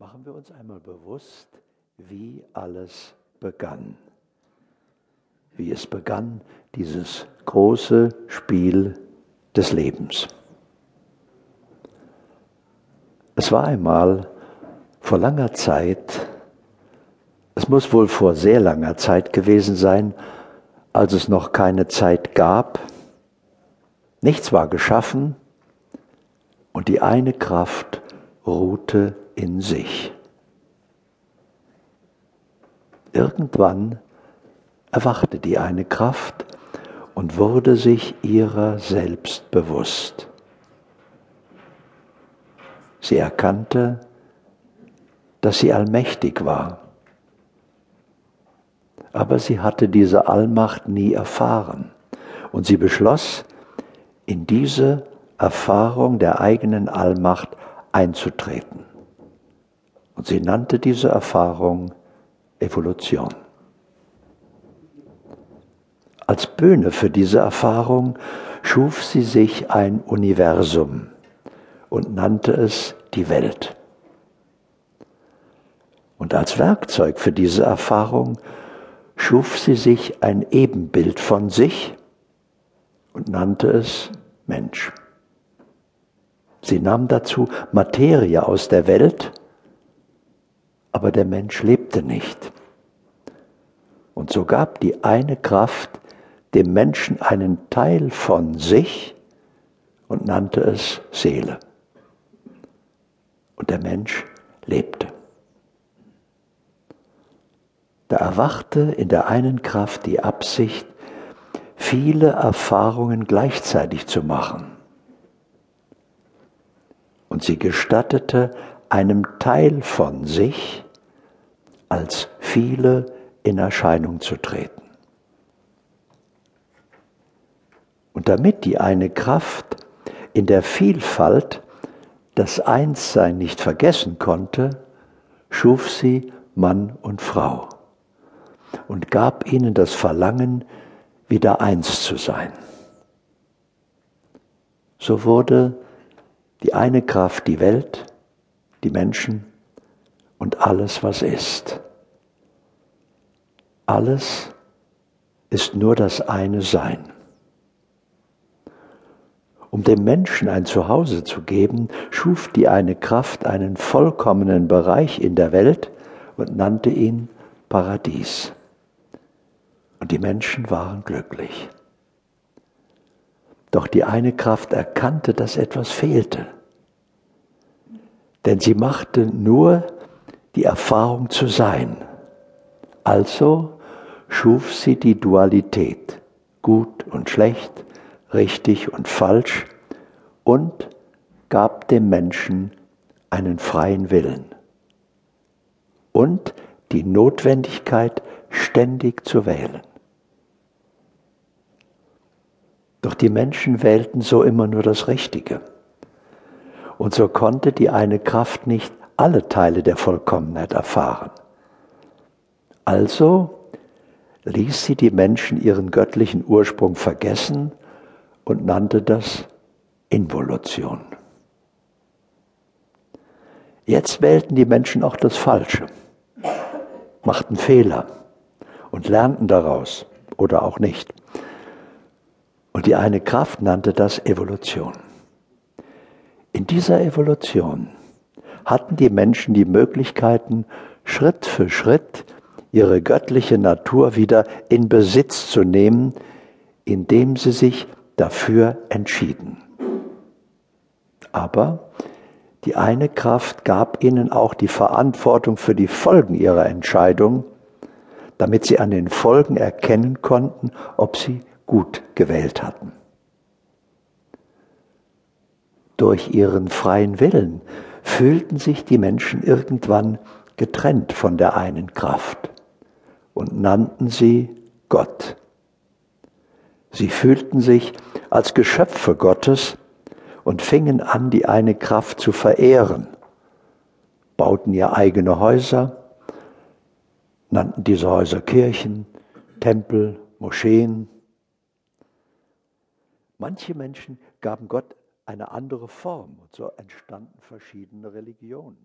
Machen wir uns einmal bewusst, wie alles begann. Wie es begann, dieses große Spiel des Lebens. Es war einmal vor langer Zeit, es muss wohl vor sehr langer Zeit gewesen sein, als es noch keine Zeit gab, nichts war geschaffen und die eine Kraft ruhte in sich. Irgendwann erwachte die eine Kraft und wurde sich ihrer selbst bewusst. Sie erkannte, dass sie allmächtig war, aber sie hatte diese Allmacht nie erfahren und sie beschloss, in diese Erfahrung der eigenen Allmacht einzutreten. Und sie nannte diese Erfahrung Evolution. Als Bühne für diese Erfahrung schuf sie sich ein Universum und nannte es die Welt. Und als Werkzeug für diese Erfahrung schuf sie sich ein Ebenbild von sich und nannte es Mensch. Sie nahm dazu Materie aus der Welt aber der Mensch lebte nicht. Und so gab die eine Kraft dem Menschen einen Teil von sich und nannte es Seele. Und der Mensch lebte. Da erwachte in der einen Kraft die Absicht, viele Erfahrungen gleichzeitig zu machen. Und sie gestattete einem Teil von sich als viele in Erscheinung zu treten. Und damit die eine Kraft in der Vielfalt das Einssein nicht vergessen konnte, schuf sie Mann und Frau und gab ihnen das Verlangen, wieder eins zu sein. So wurde die eine Kraft die Welt, die Menschen und alles, was ist. Alles ist nur das eine Sein. Um dem Menschen ein Zuhause zu geben, schuf die eine Kraft einen vollkommenen Bereich in der Welt und nannte ihn Paradies. Und die Menschen waren glücklich. Doch die eine Kraft erkannte, dass etwas fehlte denn sie machte nur die Erfahrung zu sein. Also schuf sie die Dualität, gut und schlecht, richtig und falsch, und gab dem Menschen einen freien Willen und die Notwendigkeit, ständig zu wählen. Doch die Menschen wählten so immer nur das Richtige. Und so konnte die eine Kraft nicht alle Teile der Vollkommenheit erfahren. Also ließ sie die Menschen ihren göttlichen Ursprung vergessen und nannte das Involution. Jetzt wählten die Menschen auch das Falsche, machten Fehler und lernten daraus oder auch nicht. Und die eine Kraft nannte das Evolution. In dieser Evolution hatten die Menschen die Möglichkeiten, Schritt für Schritt ihre göttliche Natur wieder in Besitz zu nehmen, indem sie sich dafür entschieden. Aber die eine Kraft gab ihnen auch die Verantwortung für die Folgen ihrer Entscheidung, damit sie an den Folgen erkennen konnten, ob sie gut gewählt hatten durch ihren freien Willen fühlten sich die Menschen irgendwann getrennt von der einen Kraft und nannten sie Gott. Sie fühlten sich als Geschöpfe Gottes und fingen an, die eine Kraft zu verehren, bauten ihr eigene Häuser, nannten diese Häuser Kirchen, Tempel, Moscheen. Manche Menschen gaben Gott eine andere Form und so entstanden verschiedene Religionen.